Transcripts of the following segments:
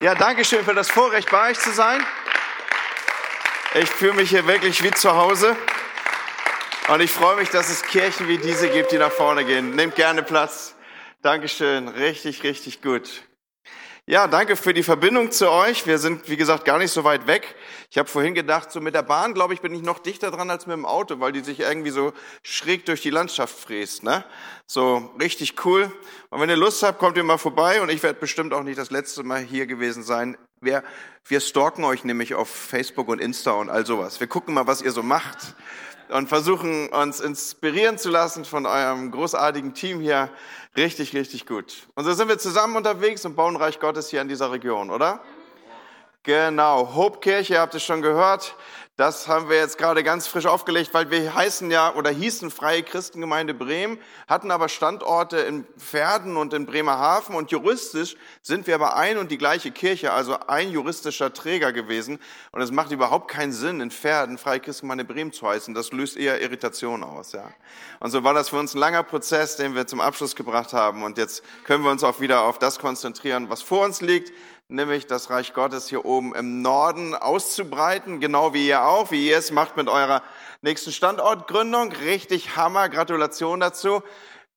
Ja, danke schön für das Vorrecht, bei euch zu sein. Ich fühle mich hier wirklich wie zu Hause. Und ich freue mich, dass es Kirchen wie diese gibt, die nach vorne gehen. Nehmt gerne Platz. Dankeschön. Richtig, richtig gut. Ja, danke für die Verbindung zu euch. Wir sind, wie gesagt, gar nicht so weit weg. Ich habe vorhin gedacht, so mit der Bahn, glaube ich, bin ich noch dichter dran als mit dem Auto, weil die sich irgendwie so schräg durch die Landschaft fräst. Ne? So richtig cool. Und wenn ihr Lust habt, kommt ihr mal vorbei. Und ich werde bestimmt auch nicht das letzte Mal hier gewesen sein. Wir, wir stalken euch nämlich auf Facebook und Insta und all sowas. Wir gucken mal, was ihr so macht und versuchen uns inspirieren zu lassen von eurem großartigen Team hier. Richtig, richtig gut. Und so sind wir zusammen unterwegs und bauen Reich Gottes hier in dieser Region, oder? Genau, Hope Kirche, habt ihr schon gehört. Das haben wir jetzt gerade ganz frisch aufgelegt, weil wir heißen ja oder hießen Freie Christengemeinde Bremen, hatten aber Standorte in Pferden und in Bremerhaven und juristisch sind wir aber ein und die gleiche Kirche, also ein juristischer Träger gewesen. Und es macht überhaupt keinen Sinn, in Pferden Freie Christengemeinde Bremen zu heißen. Das löst eher Irritation aus, ja. Und so war das für uns ein langer Prozess, den wir zum Abschluss gebracht haben. Und jetzt können wir uns auch wieder auf das konzentrieren, was vor uns liegt nämlich das Reich Gottes hier oben im Norden auszubreiten, genau wie ihr auch, wie ihr es macht mit eurer nächsten Standortgründung. Richtig Hammer, Gratulation dazu.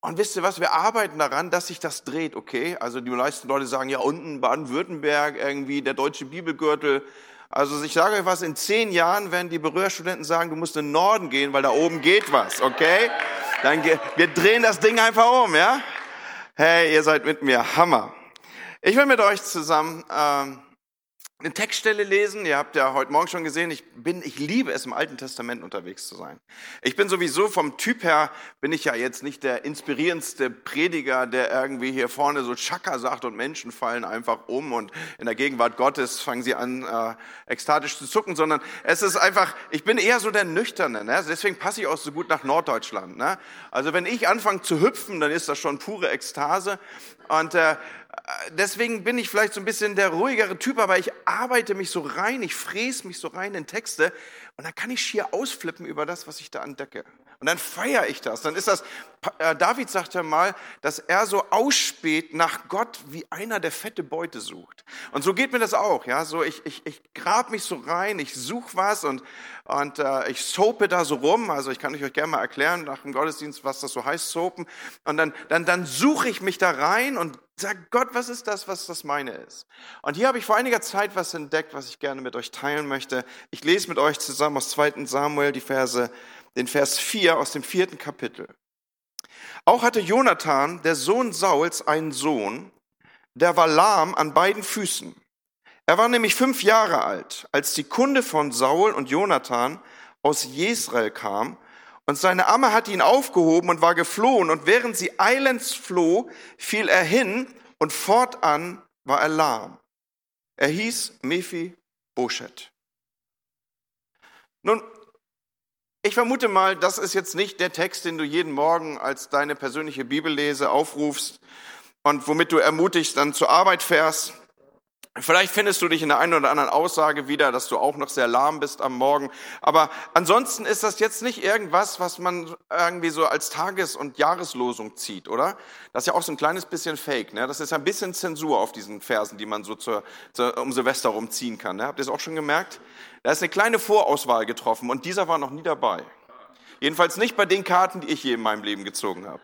Und wisst ihr was, wir arbeiten daran, dass sich das dreht, okay? Also die meisten Leute sagen, ja unten Baden-Württemberg, irgendwie der deutsche Bibelgürtel. Also ich sage euch was, in zehn Jahren werden die Berührstudenten sagen, du musst in den Norden gehen, weil da oben geht was, okay? Dann, wir drehen das Ding einfach um, ja? Hey, ihr seid mit mir, Hammer. Ich will mit euch zusammen ähm, eine Textstelle lesen. Ihr habt ja heute Morgen schon gesehen, ich bin, ich liebe es, im Alten Testament unterwegs zu sein. Ich bin sowieso vom Typ her, bin ich ja jetzt nicht der inspirierendste Prediger, der irgendwie hier vorne so Chaka sagt und Menschen fallen einfach um und in der Gegenwart Gottes fangen sie an, äh, ekstatisch zu zucken, sondern es ist einfach, ich bin eher so der Nüchterne. Ne? Deswegen passe ich auch so gut nach Norddeutschland. Ne? Also wenn ich anfange zu hüpfen, dann ist das schon pure Ekstase. Und äh, deswegen bin ich vielleicht so ein bisschen der ruhigere Typ, aber ich arbeite mich so rein, ich fräse mich so rein in Texte und dann kann ich schier ausflippen über das, was ich da entdecke. Und dann feiere ich das. Dann ist das, äh, David sagt ja mal, dass er so ausspäht nach Gott, wie einer, der fette Beute sucht. Und so geht mir das auch. Ja, so ich, ich, ich grab mich so rein, ich suche was und, und äh, ich soape da so rum. Also ich kann euch gerne mal erklären nach dem Gottesdienst, was das so heißt, soapen. Und dann, dann, dann suche ich mich da rein und sage, Gott, was ist das, was das meine ist? Und hier habe ich vor einiger Zeit was entdeckt, was ich gerne mit euch teilen möchte. Ich lese mit euch zusammen aus 2. Samuel die Verse den Vers 4 aus dem vierten Kapitel. Auch hatte Jonathan, der Sohn Sauls, einen Sohn, der war lahm an beiden Füßen. Er war nämlich fünf Jahre alt, als die Kunde von Saul und Jonathan aus Jesrael kam, und seine Amme hatte ihn aufgehoben und war geflohen, und während sie eilends floh, fiel er hin, und fortan war er lahm. Er hieß Mephi Boschet. Nun, ich vermute mal, das ist jetzt nicht der Text, den du jeden Morgen als deine persönliche Bibellese aufrufst und womit du ermutigst dann zur Arbeit fährst. Vielleicht findest du dich in der einen oder anderen Aussage wieder, dass du auch noch sehr lahm bist am Morgen. Aber ansonsten ist das jetzt nicht irgendwas, was man irgendwie so als Tages- und Jahreslosung zieht, oder? Das ist ja auch so ein kleines bisschen Fake. Ne? Das ist ein bisschen Zensur auf diesen Versen, die man so zur, zur, um Silvester rumziehen kann. Ne? Habt ihr es auch schon gemerkt? Da ist eine kleine Vorauswahl getroffen und dieser war noch nie dabei. Jedenfalls nicht bei den Karten, die ich je in meinem Leben gezogen habe.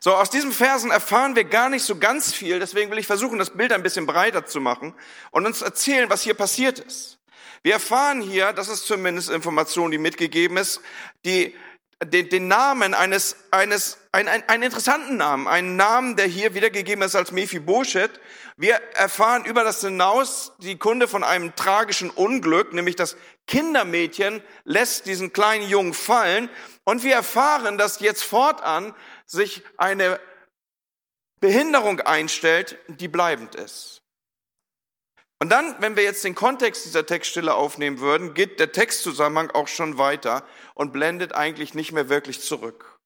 So, aus diesen Versen erfahren wir gar nicht so ganz viel, deswegen will ich versuchen, das Bild ein bisschen breiter zu machen und uns erzählen, was hier passiert ist. Wir erfahren hier, das ist zumindest Information, die mitgegeben ist, die den, den Namen eines, eines ein, ein, einen interessanten Namen, einen Namen, der hier wiedergegeben ist als Mephibosheth. Wir erfahren über das hinaus die Kunde von einem tragischen Unglück, nämlich das Kindermädchen lässt diesen kleinen Jungen fallen und wir erfahren, dass jetzt fortan sich eine Behinderung einstellt, die bleibend ist. Und dann, wenn wir jetzt den Kontext dieser Textstelle aufnehmen würden, geht der Textzusammenhang auch schon weiter und blendet eigentlich nicht mehr wirklich zurück.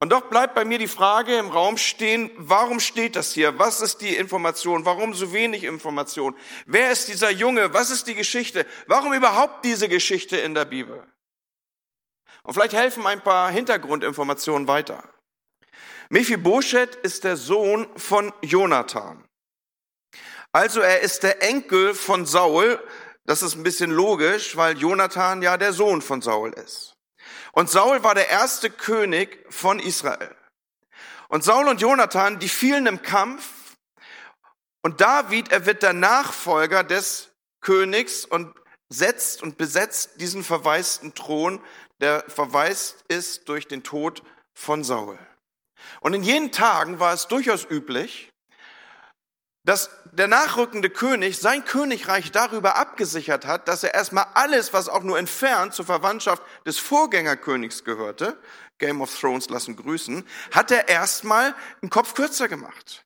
Und doch bleibt bei mir die Frage im Raum stehen, warum steht das hier? Was ist die Information? Warum so wenig Information? Wer ist dieser Junge? Was ist die Geschichte? Warum überhaupt diese Geschichte in der Bibel? Und vielleicht helfen ein paar Hintergrundinformationen weiter. Mephibosheth ist der Sohn von Jonathan. Also er ist der Enkel von Saul. Das ist ein bisschen logisch, weil Jonathan ja der Sohn von Saul ist. Und Saul war der erste König von Israel. Und Saul und Jonathan, die fielen im Kampf. Und David, er wird der Nachfolger des Königs und setzt und besetzt diesen verwaisten Thron, der verwaist ist durch den Tod von Saul. Und in jenen Tagen war es durchaus üblich, dass der nachrückende König sein Königreich darüber abgesichert hat, dass er erstmal alles, was auch nur entfernt zur Verwandtschaft des Vorgängerkönigs gehörte, Game of Thrones lassen grüßen, hat er erstmal einen Kopf kürzer gemacht.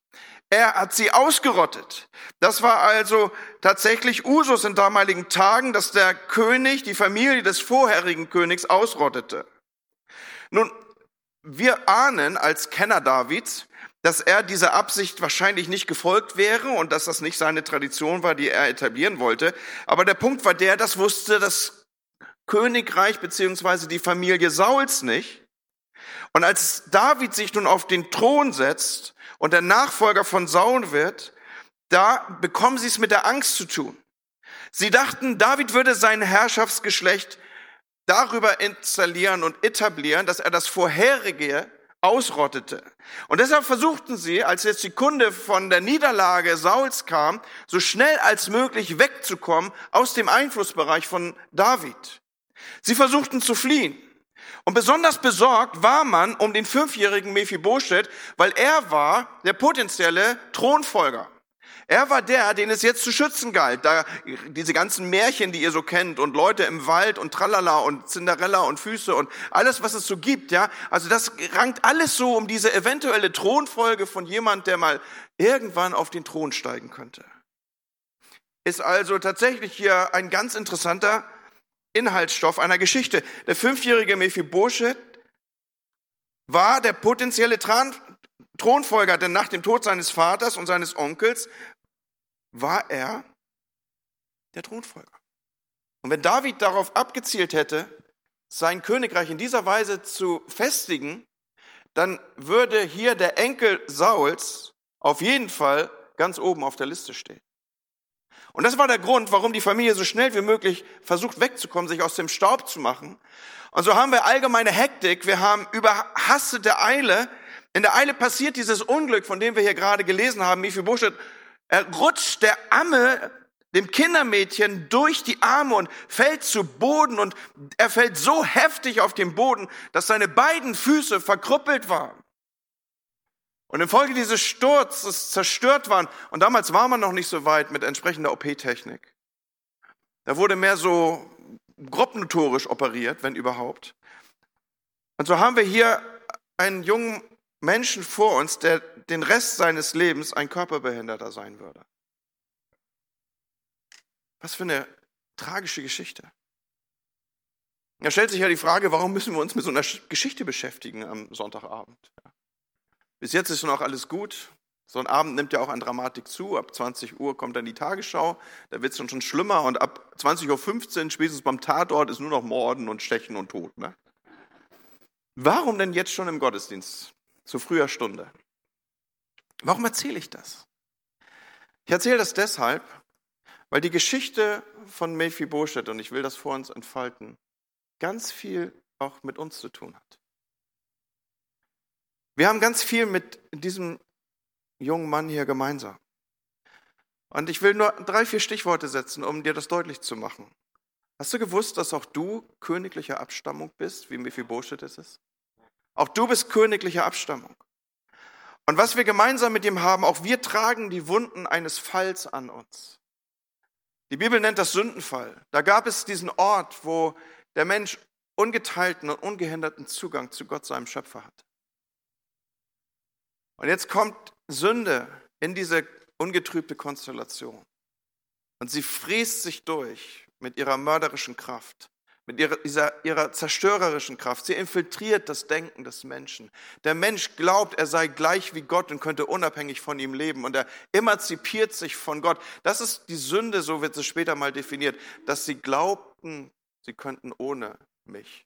Er hat sie ausgerottet. Das war also tatsächlich Usus in damaligen Tagen, dass der König die Familie des vorherigen Königs ausrottete. Nun, wir ahnen als Kenner Davids, dass er dieser Absicht wahrscheinlich nicht gefolgt wäre und dass das nicht seine Tradition war, die er etablieren wollte. Aber der Punkt war der, das wusste das Königreich beziehungsweise die Familie Sauls nicht. Und als David sich nun auf den Thron setzt und der Nachfolger von Saul wird, da bekommen sie es mit der Angst zu tun. Sie dachten, David würde sein Herrschaftsgeschlecht darüber installieren und etablieren, dass er das vorherige ausrottete. Und deshalb versuchten sie, als jetzt die Kunde von der Niederlage Sauls kam, so schnell als möglich wegzukommen aus dem Einflussbereich von David. Sie versuchten zu fliehen. Und besonders besorgt war man um den fünfjährigen Mephibosheth, weil er war der potenzielle Thronfolger. Er war der, den es jetzt zu schützen galt. Da, diese ganzen Märchen, die ihr so kennt und Leute im Wald und Tralala und Cinderella und Füße und alles, was es so gibt, ja. Also das rankt alles so um diese eventuelle Thronfolge von jemand, der mal irgendwann auf den Thron steigen könnte. Ist also tatsächlich hier ein ganz interessanter Inhaltsstoff einer Geschichte. Der fünfjährige Mephibosheth war der potenzielle Thronfolger, denn nach dem Tod seines Vaters und seines Onkels war er der Thronfolger. Und wenn David darauf abgezielt hätte, sein Königreich in dieser Weise zu festigen, dann würde hier der Enkel Sauls auf jeden Fall ganz oben auf der Liste stehen. Und das war der Grund, warum die Familie so schnell wie möglich versucht wegzukommen, sich aus dem Staub zu machen. Und so haben wir allgemeine Hektik, wir haben überhastete Eile. In der Eile passiert dieses Unglück, von dem wir hier gerade gelesen haben. Mephibosheth er rutscht der Amme, dem Kindermädchen, durch die Arme und fällt zu Boden und er fällt so heftig auf den Boden, dass seine beiden Füße verkrüppelt waren. Und infolge dieses Sturzes zerstört waren, und damals war man noch nicht so weit mit entsprechender OP-Technik. Da wurde mehr so grobnotorisch operiert, wenn überhaupt. Und so haben wir hier einen jungen Menschen vor uns, der den Rest seines Lebens ein Körperbehinderter sein würde. Was für eine tragische Geschichte. Da stellt sich ja die Frage, warum müssen wir uns mit so einer Geschichte beschäftigen am Sonntagabend? Bis jetzt ist noch alles gut. So ein Abend nimmt ja auch an Dramatik zu. Ab 20 Uhr kommt dann die Tagesschau. Da wird es schon schlimmer. Und ab 20.15 Uhr, spätestens beim Tatort, ist nur noch Morden und Stechen und Tod. Ne? Warum denn jetzt schon im Gottesdienst? Zu früher Stunde. Warum erzähle ich das? Ich erzähle das deshalb, weil die Geschichte von Mephibosheth, und ich will das vor uns entfalten, ganz viel auch mit uns zu tun hat. Wir haben ganz viel mit diesem jungen Mann hier gemeinsam. Und ich will nur drei, vier Stichworte setzen, um dir das deutlich zu machen. Hast du gewusst, dass auch du königlicher Abstammung bist, wie Mephibosheth es ist? Auch du bist königlicher Abstammung. Und was wir gemeinsam mit ihm haben, auch wir tragen die Wunden eines Falls an uns. Die Bibel nennt das Sündenfall. Da gab es diesen Ort, wo der Mensch ungeteilten und ungehinderten Zugang zu Gott, seinem Schöpfer hat. Und jetzt kommt Sünde in diese ungetrübte Konstellation. Und sie fräst sich durch mit ihrer mörderischen Kraft mit ihrer, dieser, ihrer zerstörerischen Kraft. Sie infiltriert das Denken des Menschen. Der Mensch glaubt, er sei gleich wie Gott und könnte unabhängig von ihm leben. Und er emanzipiert sich von Gott. Das ist die Sünde, so wird es später mal definiert, dass sie glaubten, sie könnten ohne mich.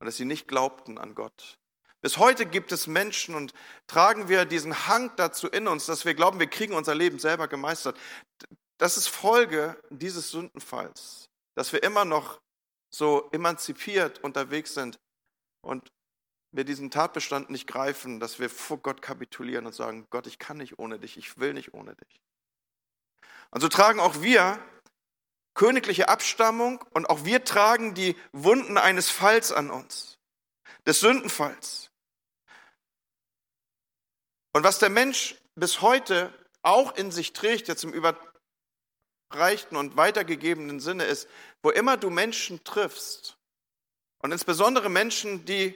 Und dass sie nicht glaubten an Gott, Bis heute gibt es Menschen und tragen wir diesen Hang dazu in uns, dass wir glauben, wir kriegen unser Leben selber gemeistert. Das ist Folge dieses Sündenfalls, dass wir immer noch so emanzipiert unterwegs sind und wir diesen Tatbestand nicht greifen, dass wir vor Gott kapitulieren und sagen, Gott, ich kann nicht ohne dich, ich will nicht ohne dich. Und so tragen auch wir königliche Abstammung und auch wir tragen die Wunden eines Falls an uns, des Sündenfalls. Und was der Mensch bis heute auch in sich trägt, jetzt im überreichten und weitergegebenen Sinne ist, wo immer du Menschen triffst, und insbesondere Menschen, die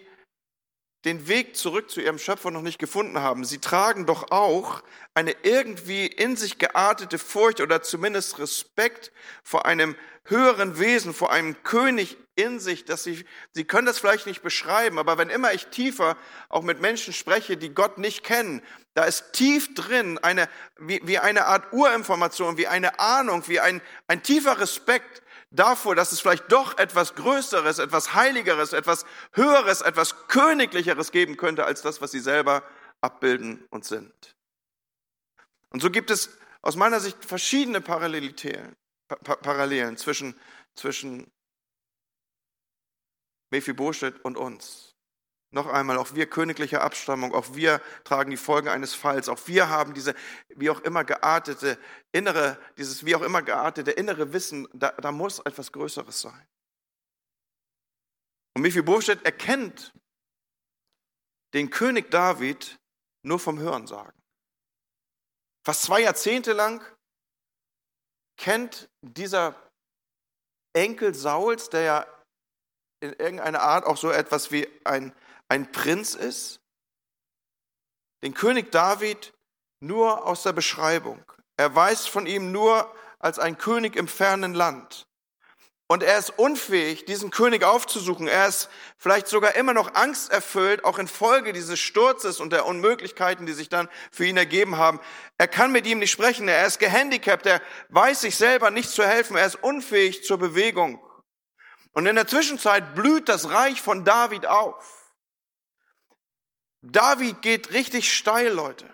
den Weg zurück zu ihrem Schöpfer noch nicht gefunden haben, sie tragen doch auch eine irgendwie in sich geartete Furcht oder zumindest Respekt vor einem höheren Wesen, vor einem König in sich, dass sie, sie können das vielleicht nicht beschreiben, aber wenn immer ich tiefer auch mit Menschen spreche, die Gott nicht kennen, da ist tief drin eine, wie, wie eine Art Urinformation, wie eine Ahnung, wie ein, ein tiefer Respekt davor, dass es vielleicht doch etwas Größeres, etwas Heiligeres, etwas Höheres, etwas Königlicheres geben könnte als das, was sie selber abbilden und sind. Und so gibt es aus meiner Sicht verschiedene Parallelitäten, Parallelen zwischen, zwischen Mephibosheth und uns. Noch einmal, auch wir königliche Abstammung, auch wir tragen die Folgen eines Falls, auch wir haben diese wie auch immer geartete innere, dieses wie auch immer geartete innere Wissen, da, da muss etwas Größeres sein. Und Mephibosheth erkennt den König David nur vom Hörensagen. Fast zwei Jahrzehnte lang kennt dieser Enkel Sauls, der ja in irgendeiner Art auch so etwas wie ein ein Prinz ist? Den König David nur aus der Beschreibung. Er weiß von ihm nur als ein König im fernen Land. Und er ist unfähig, diesen König aufzusuchen. Er ist vielleicht sogar immer noch angsterfüllt, auch infolge dieses Sturzes und der Unmöglichkeiten, die sich dann für ihn ergeben haben. Er kann mit ihm nicht sprechen. Er ist gehandicapt. Er weiß sich selber nicht zu helfen. Er ist unfähig zur Bewegung. Und in der Zwischenzeit blüht das Reich von David auf. David geht richtig steil, Leute.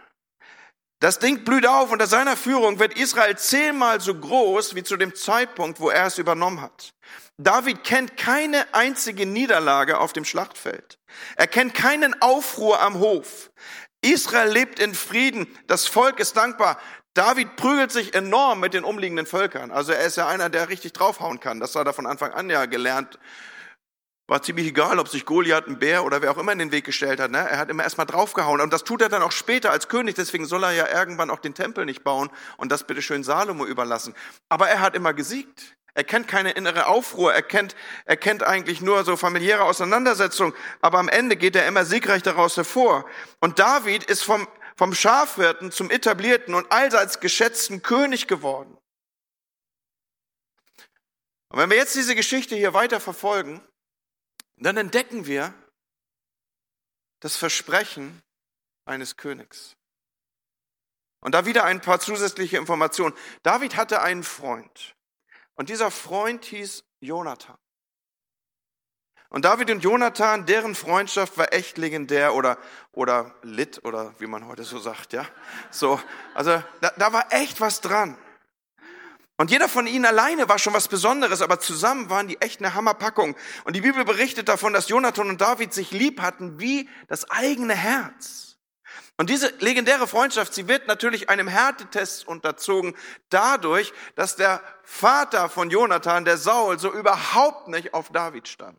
Das Ding blüht auf. Unter seiner Führung wird Israel zehnmal so groß wie zu dem Zeitpunkt, wo er es übernommen hat. David kennt keine einzige Niederlage auf dem Schlachtfeld. Er kennt keinen Aufruhr am Hof. Israel lebt in Frieden. Das Volk ist dankbar. David prügelt sich enorm mit den umliegenden Völkern. Also er ist ja einer, der richtig draufhauen kann. Das hat er von Anfang an ja gelernt war ziemlich egal, ob sich Goliath, ein Bär oder wer auch immer in den Weg gestellt hat. Ne? Er hat immer erstmal draufgehauen. Und das tut er dann auch später als König. Deswegen soll er ja irgendwann auch den Tempel nicht bauen und das bitte schön Salomo überlassen. Aber er hat immer gesiegt. Er kennt keine innere Aufruhr. Er kennt, er kennt eigentlich nur so familiäre Auseinandersetzungen. Aber am Ende geht er immer siegreich daraus hervor. Und David ist vom, vom Schafhirten zum etablierten und allseits geschätzten König geworden. Und wenn wir jetzt diese Geschichte hier weiter verfolgen, dann entdecken wir das Versprechen eines Königs. Und da wieder ein paar zusätzliche Informationen. David hatte einen Freund. Und dieser Freund hieß Jonathan. Und David und Jonathan, deren Freundschaft war echt legendär oder, oder lit oder wie man heute so sagt, ja. So, also da, da war echt was dran. Und jeder von ihnen alleine war schon was Besonderes, aber zusammen waren die echt eine Hammerpackung. Und die Bibel berichtet davon, dass Jonathan und David sich lieb hatten wie das eigene Herz. Und diese legendäre Freundschaft, sie wird natürlich einem Härtetest unterzogen, dadurch, dass der Vater von Jonathan, der Saul, so überhaupt nicht auf David stand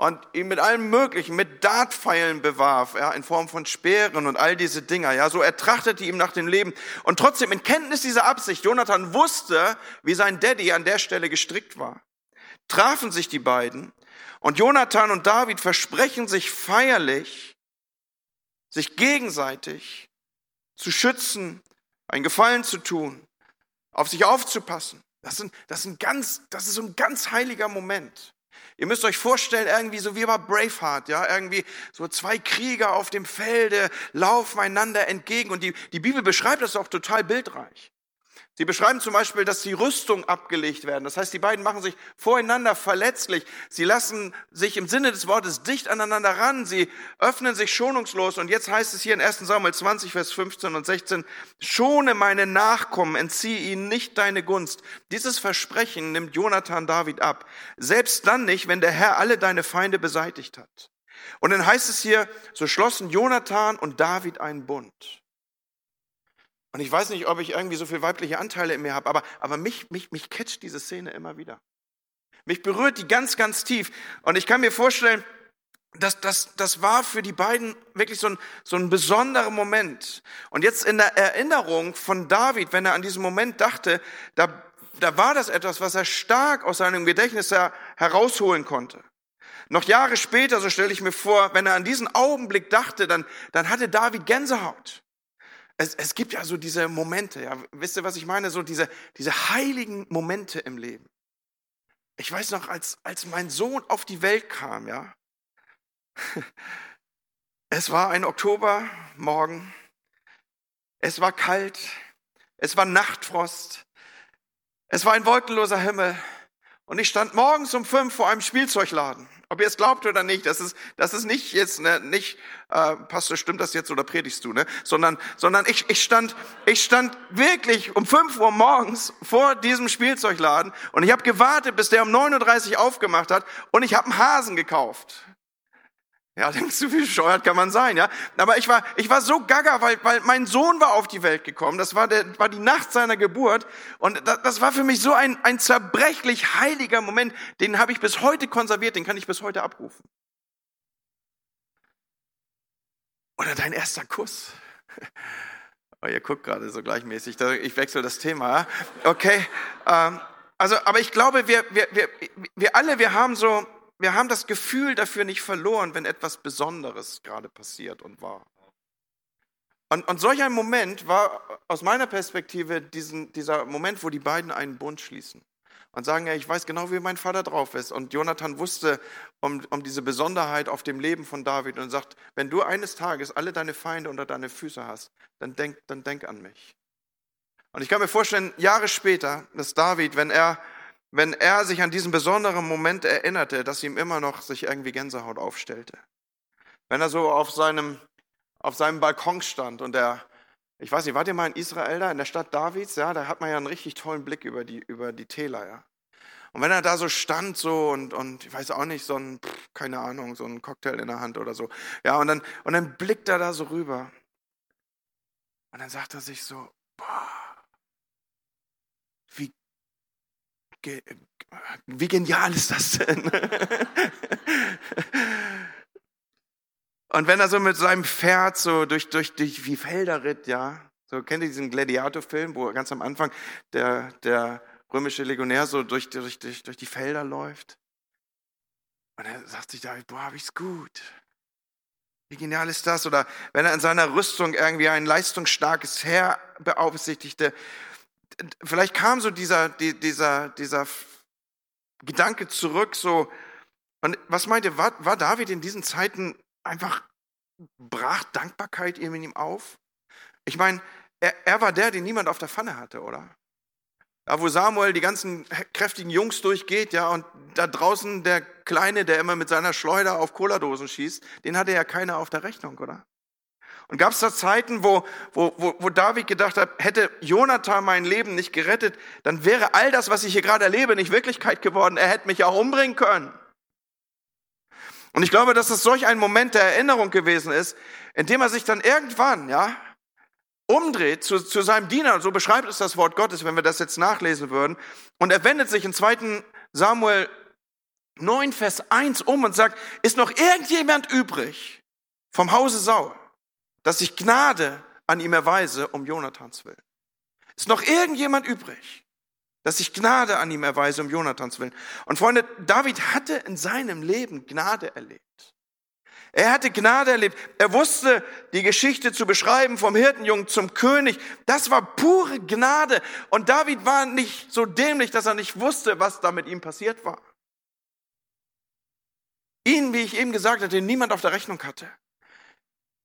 und ihn mit allem Möglichen, mit Dartpfeilen bewarf, ja, in Form von Speeren und all diese Dinger, ja, so er trachtete ihm nach dem Leben. Und trotzdem in Kenntnis dieser Absicht, Jonathan wusste, wie sein Daddy an der Stelle gestrickt war, trafen sich die beiden und Jonathan und David versprechen sich feierlich, sich gegenseitig zu schützen, einen Gefallen zu tun, auf sich aufzupassen. Das, sind, das, sind ganz, das ist so ein ganz heiliger Moment. Ihr müsst euch vorstellen, irgendwie so wie bei Braveheart, ja, irgendwie so zwei Krieger auf dem Felde laufen einander entgegen und die, die Bibel beschreibt das auch total bildreich. Sie beschreiben zum Beispiel, dass die Rüstung abgelegt werden. Das heißt, die beiden machen sich voreinander verletzlich. Sie lassen sich im Sinne des Wortes dicht aneinander ran. Sie öffnen sich schonungslos. Und jetzt heißt es hier in 1 Samuel 20, Vers 15 und 16, schone meine Nachkommen, entziehe ihnen nicht deine Gunst. Dieses Versprechen nimmt Jonathan David ab. Selbst dann nicht, wenn der Herr alle deine Feinde beseitigt hat. Und dann heißt es hier, so schlossen Jonathan und David einen Bund. Und ich weiß nicht, ob ich irgendwie so viele weibliche Anteile in mir habe, aber, aber mich, mich, mich catcht diese Szene immer wieder. Mich berührt die ganz, ganz tief. Und ich kann mir vorstellen, das, das, das war für die beiden wirklich so ein, so ein besonderer Moment. Und jetzt in der Erinnerung von David, wenn er an diesen Moment dachte, da, da war das etwas, was er stark aus seinem Gedächtnis herausholen konnte. Noch Jahre später, so stelle ich mir vor, wenn er an diesen Augenblick dachte, dann, dann hatte David Gänsehaut es, es gibt ja so diese Momente, ja, wisst ihr, was ich meine? So diese, diese heiligen Momente im Leben. Ich weiß noch, als, als mein Sohn auf die Welt kam, ja, es war ein Oktobermorgen, es war kalt, es war Nachtfrost, es war ein wolkenloser Himmel und ich stand morgens um fünf vor einem Spielzeugladen. Ob ihr es glaubt oder nicht, das ist, das ist nicht jetzt, ne, nicht, äh, Pastor, stimmt das jetzt oder predigst du, ne? Sondern, sondern ich, ich stand, ich stand wirklich um fünf Uhr morgens vor diesem Spielzeugladen und ich habe gewartet, bis der um 9.30 Uhr aufgemacht hat und ich habe einen Hasen gekauft. Ja, denkst du, wie bescheuert kann man sein, ja? Aber ich war, ich war so gaga, weil, weil mein Sohn war auf die Welt gekommen. Das war der, war die Nacht seiner Geburt. Und das, das war für mich so ein, ein zerbrechlich heiliger Moment. Den habe ich bis heute konserviert, den kann ich bis heute abrufen. Oder dein erster Kuss. Oh, ihr guckt gerade so gleichmäßig. Ich wechsle das Thema. Okay. Ähm, also, aber ich glaube, wir, wir, wir, wir alle, wir haben so, wir haben das Gefühl dafür nicht verloren, wenn etwas Besonderes gerade passiert und war. Und, und solch ein Moment war aus meiner Perspektive diesen, dieser Moment, wo die beiden einen Bund schließen und sagen, ja, ich weiß genau, wie mein Vater drauf ist. Und Jonathan wusste um, um diese Besonderheit auf dem Leben von David und sagt, wenn du eines Tages alle deine Feinde unter deine Füße hast, dann denk, dann denk an mich. Und ich kann mir vorstellen, Jahre später, dass David, wenn er wenn er sich an diesen besonderen Moment erinnerte, dass ihm immer noch sich irgendwie Gänsehaut aufstellte. Wenn er so auf seinem, auf seinem Balkon stand und er, ich weiß nicht, wart ihr mal in Israel da, in der Stadt Davids? Ja, da hat man ja einen richtig tollen Blick über die, über die Täler, ja. Und wenn er da so stand so und, und ich weiß auch nicht, so ein, keine Ahnung, so ein Cocktail in der Hand oder so. Ja, und dann, und dann blickt er da so rüber. Und dann sagt er sich so, boah, wie wie genial ist das denn? Und wenn er so mit seinem Pferd so durch, durch, durch die Felder ritt, ja, so kennt ihr diesen Gladiator-Film, wo ganz am Anfang der, der römische Legionär so durch, durch, durch, durch die Felder läuft. Und er sagt sich da, boah, hab ich's gut. Wie genial ist das? Oder wenn er in seiner Rüstung irgendwie ein leistungsstarkes Heer beaufsichtigte vielleicht kam so dieser, dieser, dieser Gedanke zurück, so, und was meinte, war, war David in diesen Zeiten einfach, brach Dankbarkeit in ihm auf? Ich meine, er, er war der, den niemand auf der Pfanne hatte, oder? Da, wo Samuel die ganzen kräftigen Jungs durchgeht, ja, und da draußen der Kleine, der immer mit seiner Schleuder auf Cola-Dosen schießt, den hatte ja keiner auf der Rechnung, oder? Und gab es da Zeiten, wo, wo, wo, wo David gedacht hat, hätte Jonathan mein Leben nicht gerettet, dann wäre all das, was ich hier gerade erlebe, nicht Wirklichkeit geworden. Er hätte mich auch umbringen können. Und ich glaube, dass es solch ein Moment der Erinnerung gewesen ist, in dem er sich dann irgendwann, ja, umdreht zu, zu seinem Diener, so beschreibt es das Wort Gottes, wenn wir das jetzt nachlesen würden, und er wendet sich in 2. Samuel 9, Vers 1 um und sagt, ist noch irgendjemand übrig vom Hause Saul? Dass ich Gnade an ihm erweise um Jonathans willen. Ist noch irgendjemand übrig, dass ich Gnade an ihm erweise um Jonathans willen? Und Freunde, David hatte in seinem Leben Gnade erlebt. Er hatte Gnade erlebt. Er wusste, die Geschichte zu beschreiben vom Hirtenjungen zum König. Das war pure Gnade. Und David war nicht so dämlich, dass er nicht wusste, was da mit ihm passiert war. Ihn, wie ich eben gesagt hatte, niemand auf der Rechnung hatte.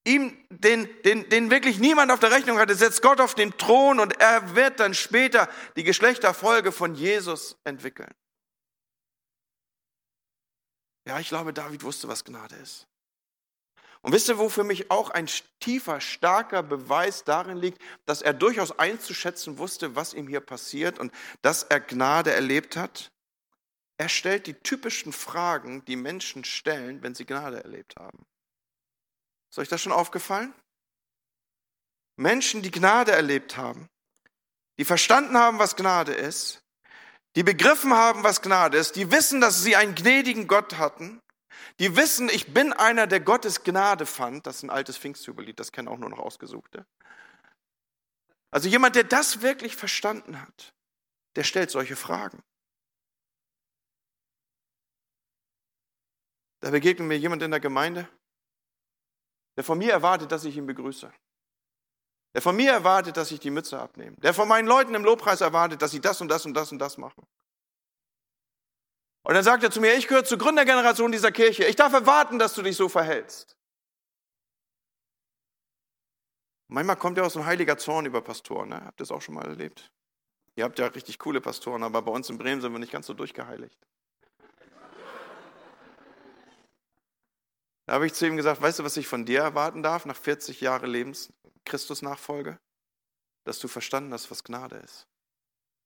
Ihm, den, den, den wirklich niemand auf der Rechnung hatte, setzt Gott auf den Thron und er wird dann später die Geschlechterfolge von Jesus entwickeln. Ja, ich glaube, David wusste, was Gnade ist. Und wisst ihr, wo für mich auch ein tiefer, starker Beweis darin liegt, dass er durchaus einzuschätzen wusste, was ihm hier passiert und dass er Gnade erlebt hat? Er stellt die typischen Fragen, die Menschen stellen, wenn sie Gnade erlebt haben. Ist euch das schon aufgefallen? Menschen, die Gnade erlebt haben, die verstanden haben, was Gnade ist, die begriffen haben, was Gnade ist, die wissen, dass sie einen gnädigen Gott hatten, die wissen, ich bin einer, der Gottes Gnade fand. Das ist ein altes Pfingstjubellied, das kennen auch nur noch Ausgesuchte. Also jemand, der das wirklich verstanden hat, der stellt solche Fragen. Da begegnet mir jemand in der Gemeinde, der von mir erwartet, dass ich ihn begrüße. Der von mir erwartet, dass ich die Mütze abnehme. Der von meinen Leuten im Lobpreis erwartet, dass sie das und das und das und das machen. Und dann sagt er zu mir, ich gehöre zur Gründergeneration dieser Kirche. Ich darf erwarten, dass du dich so verhältst. Manchmal kommt ja aus ein heiliger Zorn über Pastoren. Ne? Habt ihr das auch schon mal erlebt? Ihr habt ja richtig coole Pastoren, aber bei uns in Bremen sind wir nicht ganz so durchgeheiligt. Da habe ich zu ihm gesagt, weißt du, was ich von dir erwarten darf nach 40 Jahren Lebens Christusnachfolge? Dass du verstanden hast, was Gnade ist.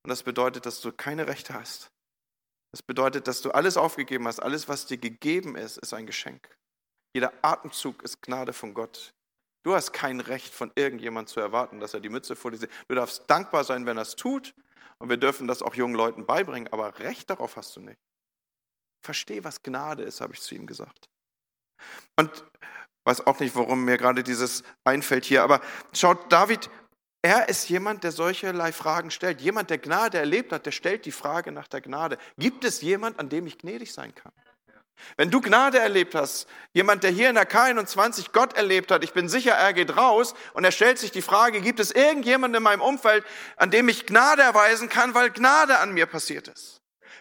Und das bedeutet, dass du keine Rechte hast. Das bedeutet, dass du alles aufgegeben hast. Alles, was dir gegeben ist, ist ein Geschenk. Jeder Atemzug ist Gnade von Gott. Du hast kein Recht von irgendjemand zu erwarten, dass er die Mütze vor dir sieht. Du darfst dankbar sein, wenn er es tut. Und wir dürfen das auch jungen Leuten beibringen. Aber Recht darauf hast du nicht. Versteh, was Gnade ist, habe ich zu ihm gesagt. Und weiß auch nicht, warum mir gerade dieses einfällt hier, aber schaut, David, er ist jemand, der solcherlei Fragen stellt. Jemand, der Gnade erlebt hat, der stellt die Frage nach der Gnade. Gibt es jemand, an dem ich gnädig sein kann? Wenn du Gnade erlebt hast, jemand, der hier in der K21 Gott erlebt hat, ich bin sicher, er geht raus und er stellt sich die Frage, gibt es irgendjemanden in meinem Umfeld, an dem ich Gnade erweisen kann, weil Gnade an mir passiert ist?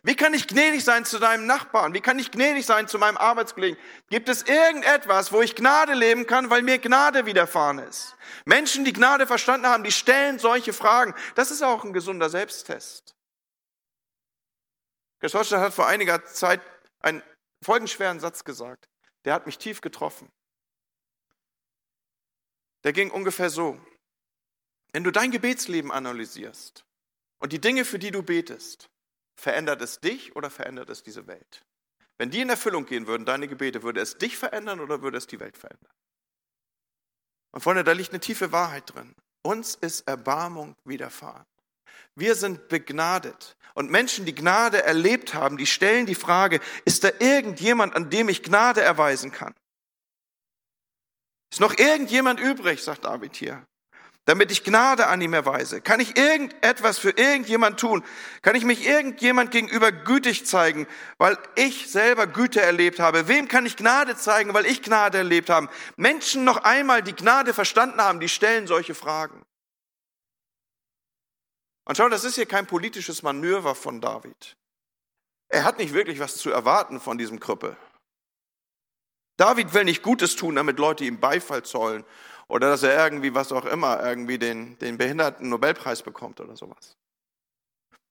Wie kann ich gnädig sein zu deinem Nachbarn? Wie kann ich gnädig sein zu meinem Arbeitskollegen? Gibt es irgendetwas, wo ich Gnade leben kann, weil mir Gnade widerfahren ist? Menschen, die Gnade verstanden haben, die stellen solche Fragen. Das ist auch ein gesunder Selbsttest. Geschwister hat vor einiger Zeit einen folgenschweren Satz gesagt. Der hat mich tief getroffen. Der ging ungefähr so. Wenn du dein Gebetsleben analysierst und die Dinge, für die du betest, Verändert es dich oder verändert es diese Welt? Wenn die in Erfüllung gehen würden, deine Gebete, würde es dich verändern oder würde es die Welt verändern? Und Freunde, da liegt eine tiefe Wahrheit drin. Uns ist Erbarmung widerfahren. Wir sind begnadet. Und Menschen, die Gnade erlebt haben, die stellen die Frage, ist da irgendjemand, an dem ich Gnade erweisen kann? Ist noch irgendjemand übrig, sagt David hier, damit ich Gnade an ihm erweise? Kann ich irgendetwas für irgendjemand tun? Kann ich mich irgendjemand gegenüber gütig zeigen, weil ich selber Güte erlebt habe? Wem kann ich Gnade zeigen, weil ich Gnade erlebt habe? Menschen noch einmal, die Gnade verstanden haben, die stellen solche Fragen. Und schau, das ist hier kein politisches Manöver von David. Er hat nicht wirklich was zu erwarten von diesem Krüppel. David will nicht Gutes tun, damit Leute ihm Beifall zollen oder dass er irgendwie, was auch immer, irgendwie den, den Behinderten Nobelpreis bekommt oder sowas.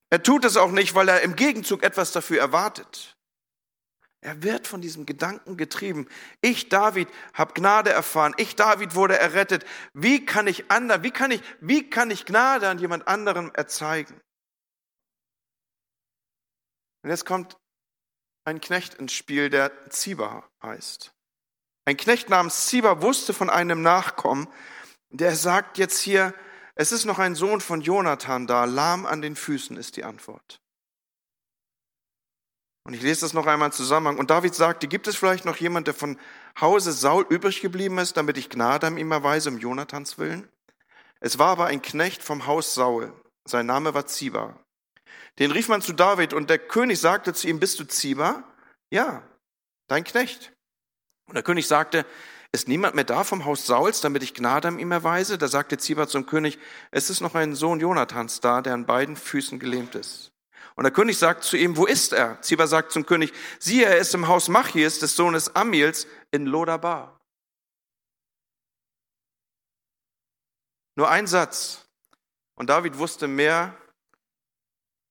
Er tut es auch nicht, weil er im Gegenzug etwas dafür erwartet. Er wird von diesem Gedanken getrieben. Ich, David, habe Gnade erfahren. Ich, David, wurde errettet. Wie kann ich anderen, wie kann ich, wie kann ich Gnade an jemand anderem erzeigen? Und jetzt kommt ein Knecht ins Spiel, der Ziba heißt. Ein Knecht namens Ziba wusste von einem Nachkommen, der sagt jetzt hier, es ist noch ein Sohn von Jonathan da, lahm an den Füßen ist die Antwort. Und ich lese das noch einmal in Zusammenhang. Und David sagte, gibt es vielleicht noch jemand, der von Hause Saul übrig geblieben ist, damit ich Gnade an ihm erweise, um Jonathans willen? Es war aber ein Knecht vom Haus Saul. Sein Name war Ziba. Den rief man zu David und der König sagte zu ihm, bist du Ziba? Ja, dein Knecht. Und der König sagte, ist niemand mehr da vom Haus Sauls, damit ich Gnade an ihm erweise? Da sagte Ziba zum König, es ist noch ein Sohn Jonathans da, der an beiden Füßen gelähmt ist. Und der König sagt zu ihm, wo ist er? Ziba sagt zum König, siehe, er ist im Haus Machias, des Sohnes Amiels, in Lodabar. Nur ein Satz. Und David wusste mehr,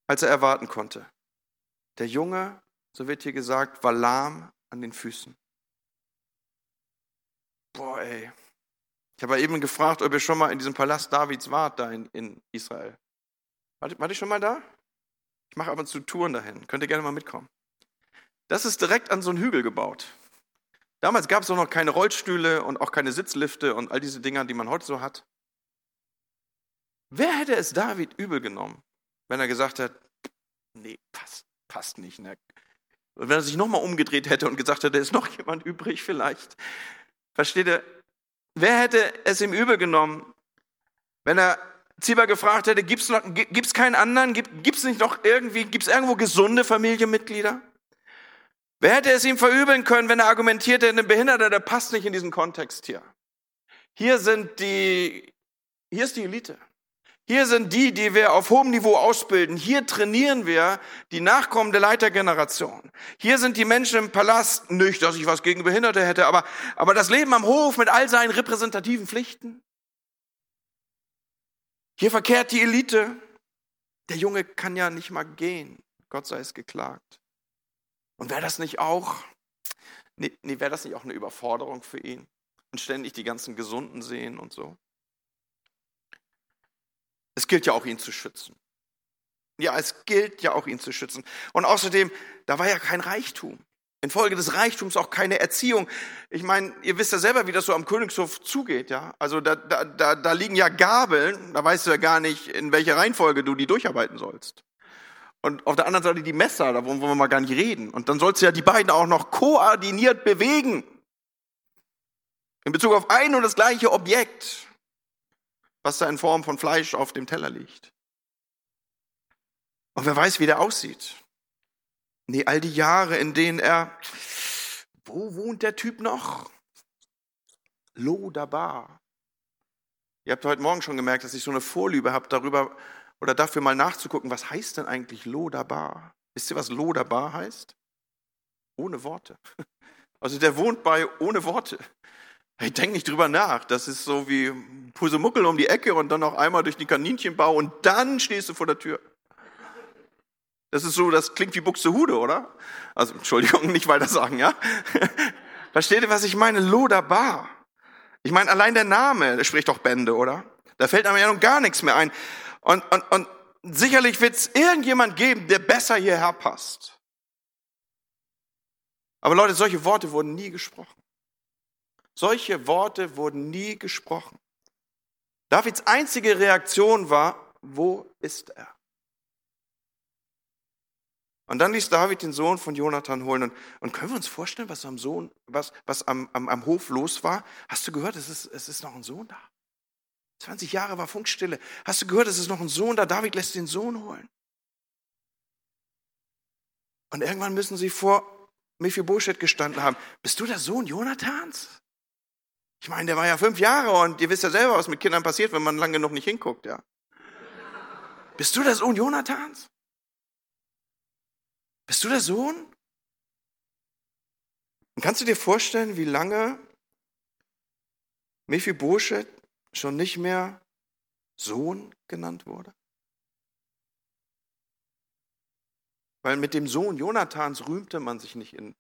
als er erwarten konnte. Der Junge, so wird hier gesagt, war lahm an den Füßen. Boah, ey. Ich habe eben gefragt, ob ihr schon mal in diesem Palast Davids wart, da in, in Israel. Wart, wart ihr schon mal da? Ich mache ab und zu Touren dahin. Könnt ihr gerne mal mitkommen. Das ist direkt an so einen Hügel gebaut. Damals gab es auch noch keine Rollstühle und auch keine Sitzlifte und all diese Dinger, die man heute so hat. Wer hätte es David übel genommen, wenn er gesagt hat, nee, passt, passt nicht. Ne? Und wenn er sich nochmal umgedreht hätte und gesagt hätte, ist noch jemand übrig vielleicht. Versteht ihr? Wer hätte es ihm übel genommen, wenn er Ziba gefragt hätte, gibt es keinen anderen? Gibt es nicht noch irgendwie, gibt es irgendwo gesunde Familienmitglieder? Wer hätte es ihm verübeln können, wenn er argumentierte, ein Behinderter, der passt nicht in diesen Kontext hier. Hier sind die, hier ist die Elite. Hier sind die, die wir auf hohem Niveau ausbilden. Hier trainieren wir die nachkommende Leitergeneration. Hier sind die Menschen im Palast. Nicht, dass ich was gegen Behinderte hätte, aber, aber das Leben am Hof mit all seinen repräsentativen Pflichten. Hier verkehrt die Elite. Der Junge kann ja nicht mal gehen. Gott sei es geklagt. Und wäre das nicht auch, nee, nee wäre das nicht auch eine Überforderung für ihn? Und ständig die ganzen Gesunden sehen und so? Es gilt ja auch, ihn zu schützen. Ja, es gilt ja auch, ihn zu schützen. Und außerdem, da war ja kein Reichtum. Infolge des Reichtums auch keine Erziehung. Ich meine, ihr wisst ja selber, wie das so am Königshof zugeht, ja. Also da, da, da, da liegen ja Gabeln, da weißt du ja gar nicht, in welcher Reihenfolge du die durcharbeiten sollst. Und auf der anderen Seite die Messer, da wollen wir mal gar nicht reden. Und dann sollst du ja die beiden auch noch koordiniert bewegen. In Bezug auf ein und das gleiche Objekt was da in Form von Fleisch auf dem Teller liegt. Und wer weiß, wie der aussieht. Nee, all die Jahre, in denen er, wo wohnt der Typ noch? Lodabar. Ihr habt heute Morgen schon gemerkt, dass ich so eine Vorliebe habe darüber oder dafür mal nachzugucken, was heißt denn eigentlich Lodabar? Wisst ihr, was Lodabar heißt? Ohne Worte. Also der wohnt bei ohne Worte. Ich denke nicht drüber nach. Das ist so wie Pusemuckel um die Ecke und dann noch einmal durch die Kaninchenbau und dann stehst du vor der Tür. Das ist so, das klingt wie Buxtehude, oder? Also, Entschuldigung, nicht weiter sagen, ja? Versteht ihr, was ich meine? Lodabar. Ich meine, allein der Name spricht doch Bände, oder? Da fällt einem ja noch gar nichts mehr ein. Und, und, und sicherlich wird es irgendjemand geben, der besser hierher passt. Aber Leute, solche Worte wurden nie gesprochen. Solche Worte wurden nie gesprochen. Davids einzige Reaktion war, wo ist er? Und dann ließ David den Sohn von Jonathan holen. Und, und können wir uns vorstellen, was am Sohn, was, was am, am, am Hof los war? Hast du gehört, es ist, es ist noch ein Sohn da? 20 Jahre war Funkstille. Hast du gehört, es ist noch ein Sohn da? David lässt den Sohn holen. Und irgendwann müssen sie vor Mephibosheth gestanden haben. Bist du der Sohn Jonathans? Ich meine, der war ja fünf Jahre und ihr wisst ja selber, was mit Kindern passiert, wenn man lange noch nicht hinguckt, ja. Bist du der Sohn Jonathans? Bist du der Sohn? Und kannst du dir vorstellen, wie lange Mephibosheth schon nicht mehr Sohn genannt wurde? Weil mit dem Sohn Jonathans rühmte man sich nicht in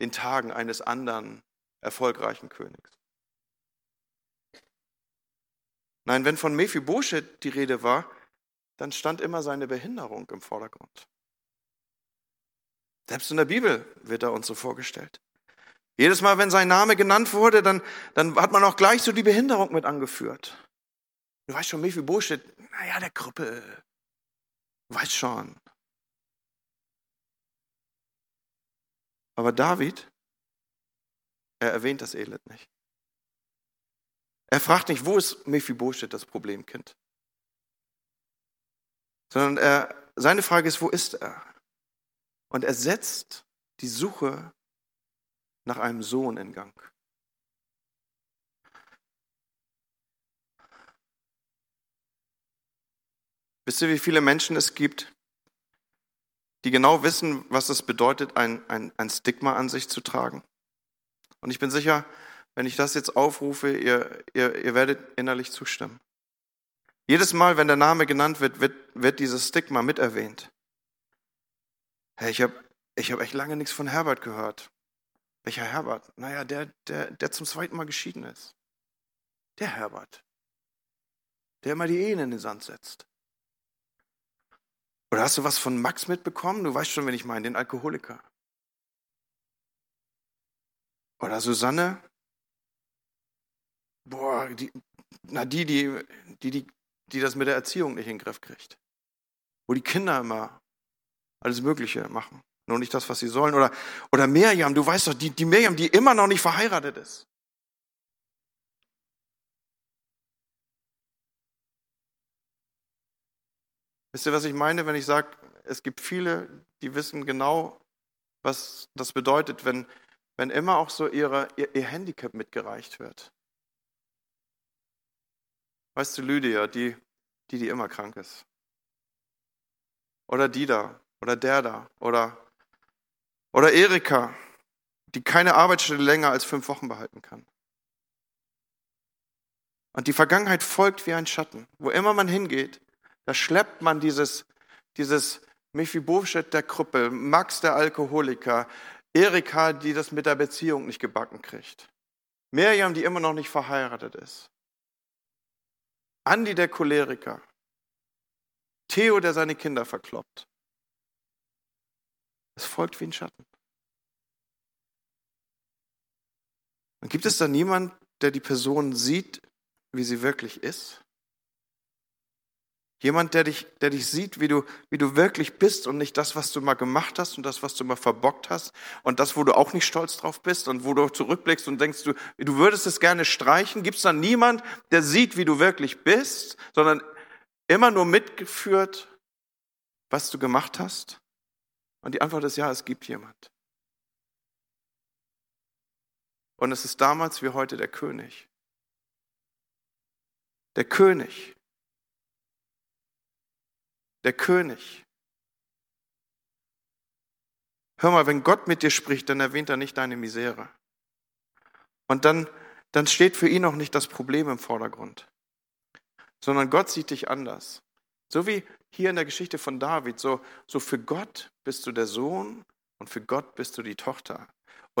den Tagen eines anderen erfolgreichen Königs. Nein, wenn von Mephibosheth die Rede war, dann stand immer seine Behinderung im Vordergrund. Selbst in der Bibel wird er uns so vorgestellt. Jedes Mal, wenn sein Name genannt wurde, dann, dann hat man auch gleich so die Behinderung mit angeführt. Du weißt schon, Mephibosheth, naja, der Krüppel. Du weißt schon. Aber David, er erwähnt das Elend nicht. Er fragt nicht, wo ist Mephibosheth, das Problemkind? Sondern er, seine Frage ist, wo ist er? Und er setzt die Suche nach einem Sohn in Gang. Wisst ihr, wie viele Menschen es gibt, die genau wissen, was es bedeutet, ein, ein, ein Stigma an sich zu tragen? Und ich bin sicher, wenn ich das jetzt aufrufe, ihr, ihr, ihr werdet innerlich zustimmen. Jedes Mal, wenn der Name genannt wird, wird, wird dieses Stigma mit erwähnt. Hey, ich habe ich hab echt lange nichts von Herbert gehört. Welcher Herbert? Naja, der, der, der zum zweiten Mal geschieden ist. Der Herbert. Der immer die Ehen in den Sand setzt. Oder hast du was von Max mitbekommen? Du weißt schon, wen ich meine, den Alkoholiker. Oder Susanne? Boah, die, na die, die, die, die, die das mit der Erziehung nicht in den Griff kriegt. Wo die Kinder immer alles Mögliche machen. Nur nicht das, was sie sollen. Oder, oder Miriam, du weißt doch, die, die Miriam, die immer noch nicht verheiratet ist. Wisst ihr, was ich meine, wenn ich sage, es gibt viele, die wissen genau, was das bedeutet, wenn, wenn immer auch so ihre, ihr, ihr Handicap mitgereicht wird. Weißt du, Lydia, die, die, die immer krank ist. Oder die da, oder der da, oder, oder Erika, die keine Arbeitsstelle länger als fünf Wochen behalten kann. Und die Vergangenheit folgt wie ein Schatten. Wo immer man hingeht, da schleppt man dieses, dieses Mephibosheth der Krüppel, Max der Alkoholiker, Erika, die das mit der Beziehung nicht gebacken kriegt. Miriam, die immer noch nicht verheiratet ist. Andi der Choleriker. Theo, der seine Kinder verkloppt. Es folgt wie ein Schatten. Und gibt es da niemand, der die Person sieht, wie sie wirklich ist? Jemand, der dich, der dich sieht, wie du, wie du wirklich bist und nicht das, was du mal gemacht hast und das, was du mal verbockt hast und das, wo du auch nicht stolz drauf bist und wo du zurückblickst und denkst, du, du würdest es gerne streichen. Gibt es da niemand, der sieht, wie du wirklich bist, sondern immer nur mitgeführt, was du gemacht hast? Und die Antwort ist ja, es gibt jemand. Und es ist damals wie heute der König. Der König, der König. Hör mal, wenn Gott mit dir spricht, dann erwähnt er nicht deine Misere. Und dann, dann steht für ihn auch nicht das Problem im Vordergrund, sondern Gott sieht dich anders. So wie hier in der Geschichte von David, so, so für Gott bist du der Sohn und für Gott bist du die Tochter.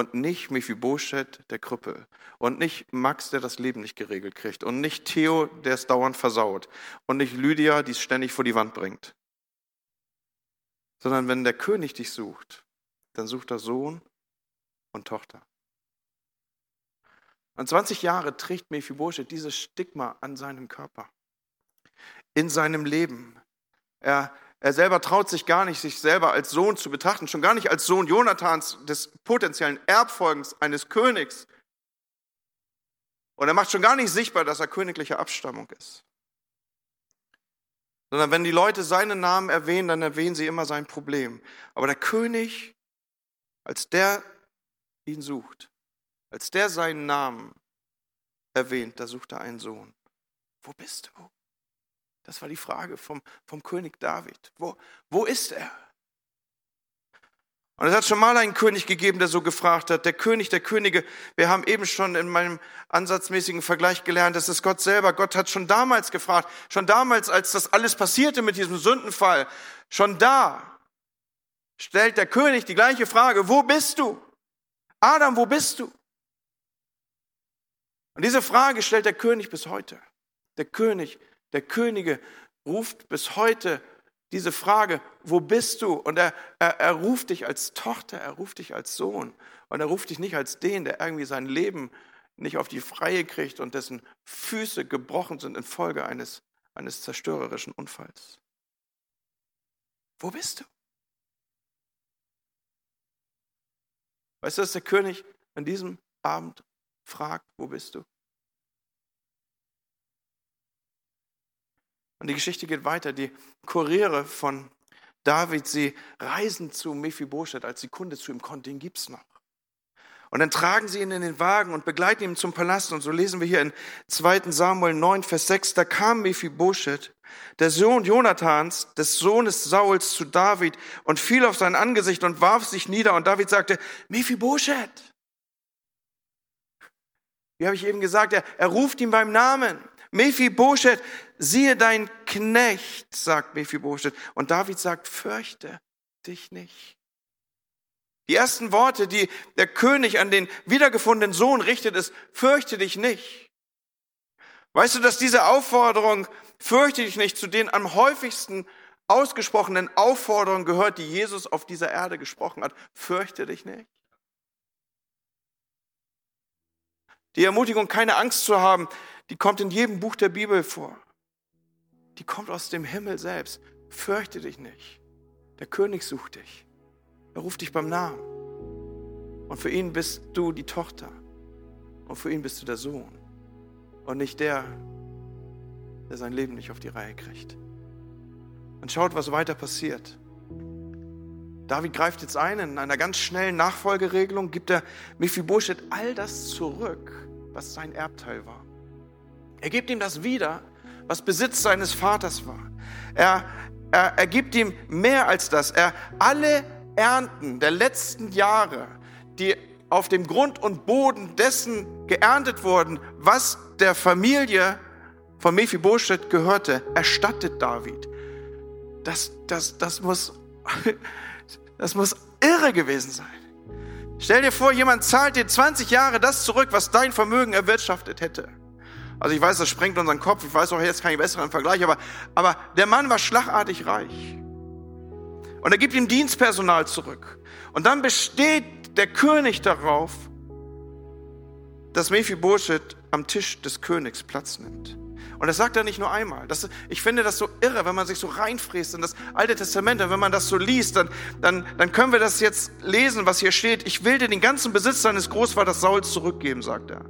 Und nicht Mephibosheth, der Krüppel. Und nicht Max, der das Leben nicht geregelt kriegt. Und nicht Theo, der es dauernd versaut. Und nicht Lydia, die es ständig vor die Wand bringt. Sondern wenn der König dich sucht, dann sucht er Sohn und Tochter. Und 20 Jahre trägt Mephibosheth dieses Stigma an seinem Körper, in seinem Leben. Er, er selber traut sich gar nicht, sich selber als Sohn zu betrachten, schon gar nicht als Sohn Jonathans, des potenziellen Erbfolgens eines Königs. Und er macht schon gar nicht sichtbar, dass er königlicher Abstammung ist. Sondern wenn die Leute seinen Namen erwähnen, dann erwähnen sie immer sein Problem. Aber der König, als der ihn sucht, als der seinen Namen erwähnt, da sucht er einen Sohn. Wo bist du? Das war die Frage vom, vom König David. Wo, wo ist er? Und es hat schon mal einen König gegeben, der so gefragt hat, der König der Könige. Wir haben eben schon in meinem ansatzmäßigen Vergleich gelernt, das ist Gott selber. Gott hat schon damals gefragt, schon damals, als das alles passierte mit diesem Sündenfall, schon da stellt der König die gleiche Frage, wo bist du? Adam, wo bist du? Und diese Frage stellt der König bis heute. Der König der Könige ruft bis heute diese Frage, wo bist du? Und er, er, er ruft dich als Tochter, er ruft dich als Sohn. Und er ruft dich nicht als den, der irgendwie sein Leben nicht auf die Freie kriegt und dessen Füße gebrochen sind infolge eines, eines zerstörerischen Unfalls. Wo bist du? Weißt du, dass der König an diesem Abend fragt, wo bist du? Und die Geschichte geht weiter. Die Kuriere von David, sie reisen zu Mephibosheth, als die Kunde zu ihm kommt, den gibt's noch. Und dann tragen sie ihn in den Wagen und begleiten ihn zum Palast. Und so lesen wir hier in 2. Samuel 9, Vers 6, da kam Mephibosheth, der Sohn Jonathans, des Sohnes Sauls, zu David und fiel auf sein Angesicht und warf sich nieder. Und David sagte, Mephibosheth. Wie habe ich eben gesagt, er, er ruft ihn beim Namen. Mephibosheth, siehe dein Knecht, sagt Mephibosheth. Und David sagt, fürchte dich nicht. Die ersten Worte, die der König an den wiedergefundenen Sohn richtet, ist, fürchte dich nicht. Weißt du, dass diese Aufforderung, fürchte dich nicht, zu den am häufigsten ausgesprochenen Aufforderungen gehört, die Jesus auf dieser Erde gesprochen hat? Fürchte dich nicht. Die Ermutigung, keine Angst zu haben, die kommt in jedem Buch der Bibel vor. Die kommt aus dem Himmel selbst. Fürchte dich nicht. Der König sucht dich. Er ruft dich beim Namen. Und für ihn bist du die Tochter. Und für ihn bist du der Sohn. Und nicht der, der sein Leben nicht auf die Reihe kriegt. Und schaut, was weiter passiert. David greift jetzt ein, in einer ganz schnellen Nachfolgeregelung gibt er Mephibosheth all das zurück, was sein Erbteil war. Er gibt ihm das wieder, was Besitz seines Vaters war. Er, er, er gibt ihm mehr als das. Er alle Ernten der letzten Jahre, die auf dem Grund und Boden dessen geerntet wurden, was der Familie von Mephibosheth gehörte, erstattet David. Das, das, das muss Das muss irre gewesen sein. Stell dir vor, jemand zahlt dir 20 Jahre das zurück, was dein Vermögen erwirtschaftet hätte. Also ich weiß, das sprengt unseren Kopf. Ich weiß auch jetzt keinen besseren Vergleich, aber, aber der Mann war schlagartig reich. Und er gibt ihm Dienstpersonal zurück. Und dann besteht der König darauf, dass Mephibosheth am Tisch des Königs Platz nimmt. Und das sagt er nicht nur einmal. Das, ich finde das so irre, wenn man sich so reinfräst in das Alte Testament. Und wenn man das so liest, dann, dann, dann können wir das jetzt lesen, was hier steht. Ich will dir den ganzen Besitz deines Großvaters Sauls zurückgeben, sagt er.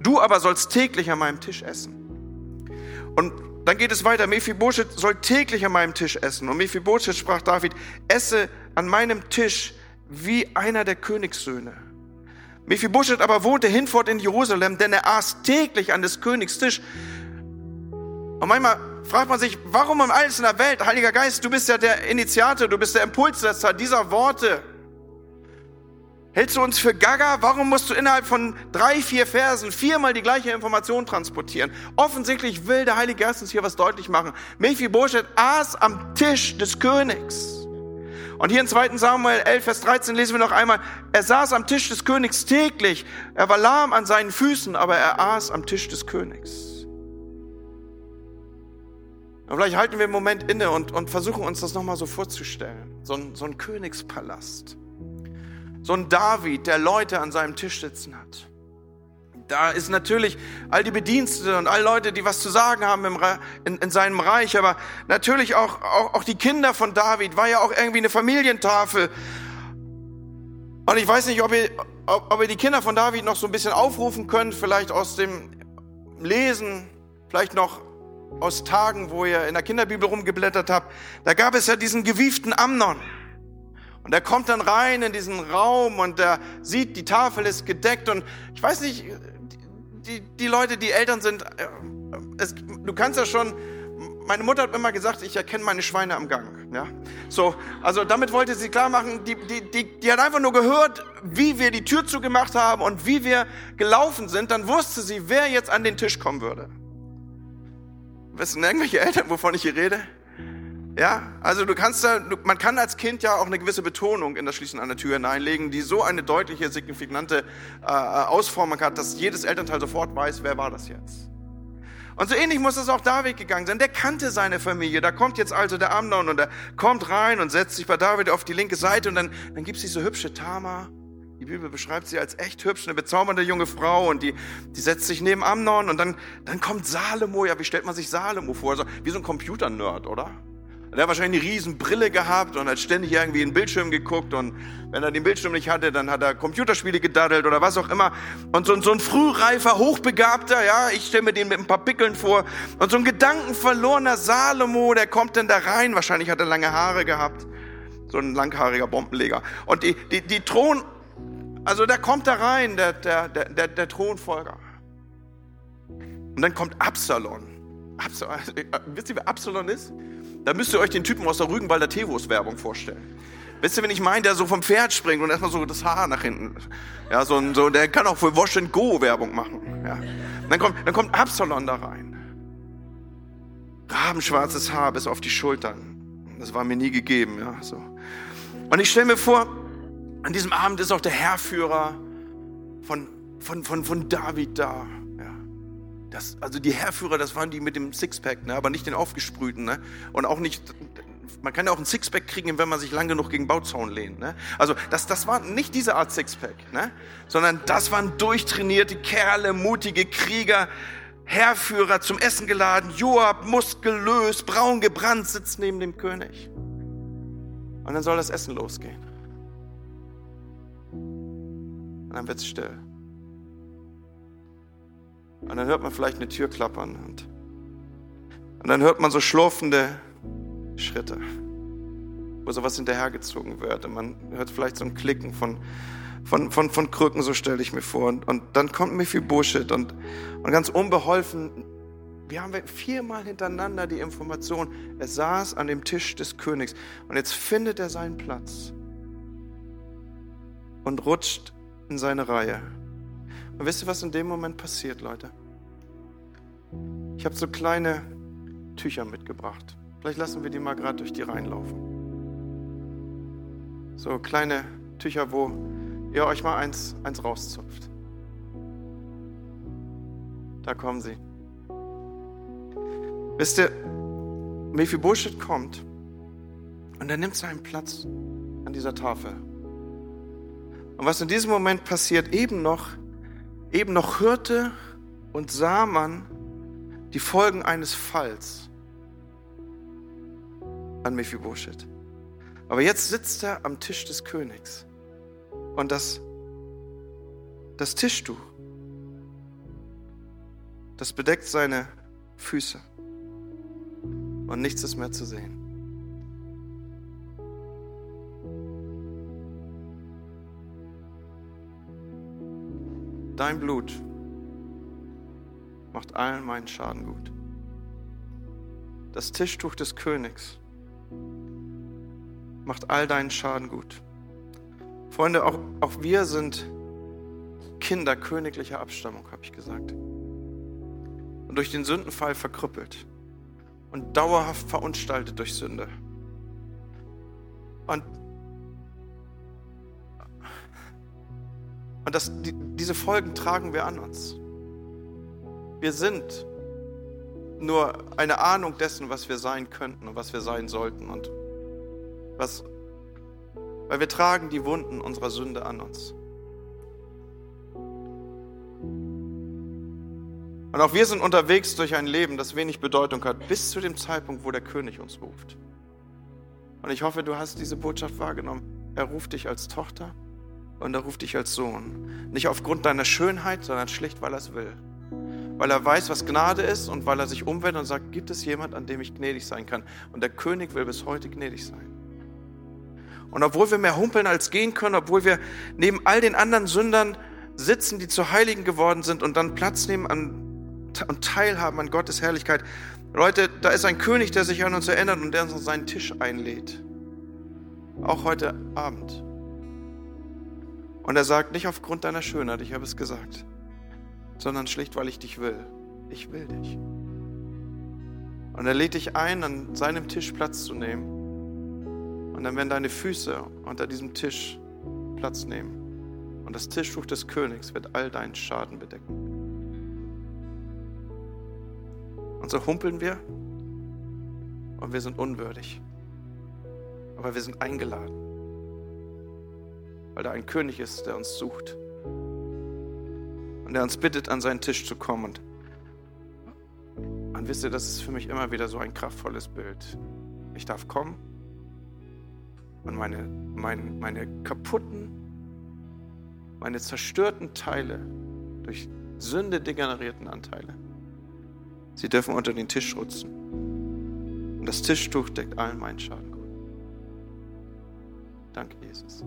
Du aber sollst täglich an meinem Tisch essen. Und dann geht es weiter. Mephibosheth soll täglich an meinem Tisch essen. Und Mephibosheth sprach David, esse an meinem Tisch wie einer der Königssöhne. Mephibosheth aber wohnte hinfort in Jerusalem, denn er aß täglich an des Königs Tisch. Und manchmal fragt man sich, warum um alles in der Welt? Heiliger Geist, du bist ja der Initiator, du bist der Impulssetzer dieser Worte. Hältst du uns für Gaga? Warum musst du innerhalb von drei, vier Versen viermal die gleiche Information transportieren? Offensichtlich will der Heilige Geist uns hier was deutlich machen. Mephibosheth aß am Tisch des Königs. Und hier in 2. Samuel 11, Vers 13 lesen wir noch einmal, er saß am Tisch des Königs täglich, er war lahm an seinen Füßen, aber er aß am Tisch des Königs. Und vielleicht halten wir einen Moment inne und, und versuchen uns das nochmal so vorzustellen. So ein, so ein Königspalast. So ein David, der Leute an seinem Tisch sitzen hat. Da ist natürlich all die Bediensteten und all Leute, die was zu sagen haben im, in, in, seinem Reich, aber natürlich auch, auch, auch die Kinder von David, war ja auch irgendwie eine Familientafel. Und ich weiß nicht, ob ihr, ob, ob ihr die Kinder von David noch so ein bisschen aufrufen könnt, vielleicht aus dem Lesen, vielleicht noch aus Tagen, wo ihr in der Kinderbibel rumgeblättert habt, da gab es ja diesen gewieften Amnon. Und er kommt dann rein in diesen Raum und er sieht, die Tafel ist gedeckt und ich weiß nicht, die, die Leute, die Eltern sind, äh, es, du kannst ja schon, meine Mutter hat immer gesagt, ich erkenne meine Schweine am Gang. Ja? So, also damit wollte sie klar machen, die, die, die, die hat einfach nur gehört, wie wir die Tür zugemacht haben und wie wir gelaufen sind, dann wusste sie, wer jetzt an den Tisch kommen würde. Wissen irgendwelche Eltern, wovon ich hier rede? Ja, also du kannst da, man kann als Kind ja auch eine gewisse Betonung in das Schließen einer Tür hineinlegen, die so eine deutliche, signifikante äh, Ausformung hat, dass jedes Elternteil sofort weiß, wer war das jetzt. Und so ähnlich muss es auch David gegangen sein. Der kannte seine Familie. Da kommt jetzt also der Amnon und er kommt rein und setzt sich bei David auf die linke Seite und dann, dann gibt es diese hübsche Tama die Bibel beschreibt sie als echt hübsch, eine bezaubernde junge Frau und die, die setzt sich neben Amnon und dann, dann kommt Salomo. Ja, wie stellt man sich Salomo vor? Also, wie so ein Computernerd, oder? Der hat wahrscheinlich eine riesen Brille gehabt und hat ständig irgendwie in den Bildschirm geguckt und wenn er den Bildschirm nicht hatte, dann hat er Computerspiele gedaddelt oder was auch immer. Und so, so ein frühreifer, hochbegabter, ja, ich stelle mir den mit ein paar Pickeln vor. Und so ein gedankenverlorener Salomo, der kommt dann da rein. Wahrscheinlich hat er lange Haare gehabt. So ein langhaariger Bombenleger. Und die, die, die Thron, also da kommt da rein, der, der, der, der Thronfolger. Und dann kommt Absalon. Absalon. Wisst ihr, wer Absalon ist? Da müsst ihr euch den Typen aus der Rügenwalder Teewurst-Werbung vorstellen. Wisst ihr, wenn ich meine, der so vom Pferd springt und erstmal so das Haar nach hinten. Ja, so, so der kann auch für Wash and Go Werbung machen. Ja. Dann kommt, dann kommt Absalon da rein. Rabenschwarzes Haar bis auf die Schultern. Das war mir nie gegeben, ja, so. Und ich stelle mir vor, an diesem Abend ist auch der Herrführer von, von, von, von David da. Ja. Das, also die Herrführer, das waren die mit dem Sixpack, ne, aber nicht den aufgesprühten. Ne? Und auch nicht, man kann ja auch ein Sixpack kriegen, wenn man sich lang genug gegen Bauzaun lehnt. Ne? Also das, das war nicht diese Art Sixpack, ne? sondern das waren durchtrainierte Kerle, mutige Krieger, Herrführer zum Essen geladen, Joab muskulös, braun gebrannt, sitzt neben dem König. Und dann soll das Essen losgehen. Und dann wird es still. Und dann hört man vielleicht eine Tür klappern und, und dann hört man so schlurfende Schritte, wo sowas hinterhergezogen wird. Und man hört vielleicht so ein Klicken von, von, von, von Krücken, so stelle ich mir vor. Und, und dann kommt mir viel Bullshit und, und ganz unbeholfen, wir haben viermal hintereinander die Information, er saß an dem Tisch des Königs und jetzt findet er seinen Platz und rutscht in seine Reihe. Und wisst ihr, was in dem Moment passiert, Leute? Ich habe so kleine Tücher mitgebracht. Vielleicht lassen wir die mal gerade durch die Reihen laufen. So kleine Tücher, wo ihr euch mal eins, eins rauszupft. Da kommen sie. Wisst ihr, wie viel Bullshit kommt und er nimmt seinen Platz an dieser Tafel. Und was in diesem Moment passiert, eben noch, eben noch hörte und sah man die Folgen eines Falls an Mephibosheth. Aber jetzt sitzt er am Tisch des Königs. Und das, das Tischtuch, das bedeckt seine Füße. Und nichts ist mehr zu sehen. Dein Blut macht allen meinen Schaden gut. Das Tischtuch des Königs macht all deinen Schaden gut. Freunde, auch, auch wir sind Kinder königlicher Abstammung, habe ich gesagt. Und durch den Sündenfall verkrüppelt und dauerhaft verunstaltet durch Sünde. Und, und das, diese Folgen tragen wir an uns. Wir sind nur eine Ahnung dessen, was wir sein könnten und was wir sein sollten und was weil wir tragen die Wunden unserer Sünde an uns. Und auch wir sind unterwegs durch ein Leben, das wenig Bedeutung hat, bis zu dem Zeitpunkt, wo der König uns ruft. Und ich hoffe, du hast diese Botschaft wahrgenommen. Er ruft dich als Tochter und er ruft dich als Sohn. Nicht aufgrund deiner Schönheit, sondern schlicht, weil er es will. Weil er weiß, was Gnade ist und weil er sich umwendet und sagt, gibt es jemand, an dem ich gnädig sein kann? Und der König will bis heute gnädig sein. Und obwohl wir mehr humpeln als gehen können, obwohl wir neben all den anderen Sündern sitzen, die zu Heiligen geworden sind und dann Platz nehmen an, und teilhaben an Gottes Herrlichkeit. Leute, da ist ein König, der sich an uns erinnert und der uns auf seinen Tisch einlädt. Auch heute Abend. Und er sagt, nicht aufgrund deiner Schönheit, ich habe es gesagt, sondern schlicht, weil ich dich will. Ich will dich. Und er lädt dich ein, an seinem Tisch Platz zu nehmen und dann werden deine Füße unter diesem Tisch Platz nehmen. Und das Tischtuch des Königs wird all deinen Schaden bedecken. Und so humpeln wir und wir sind unwürdig. Aber wir sind eingeladen, weil da ein König ist, der uns sucht und der uns bittet, an seinen Tisch zu kommen. Und, wisst ihr, das ist für mich immer wieder so ein kraftvolles Bild. Ich darf kommen und meine, mein, meine kaputten, meine zerstörten Teile durch Sünde degenerierten Anteile. Sie dürfen unter den Tisch rutschen. Und das Tischtuch deckt allen meinen Schaden gut. Danke, Jesus.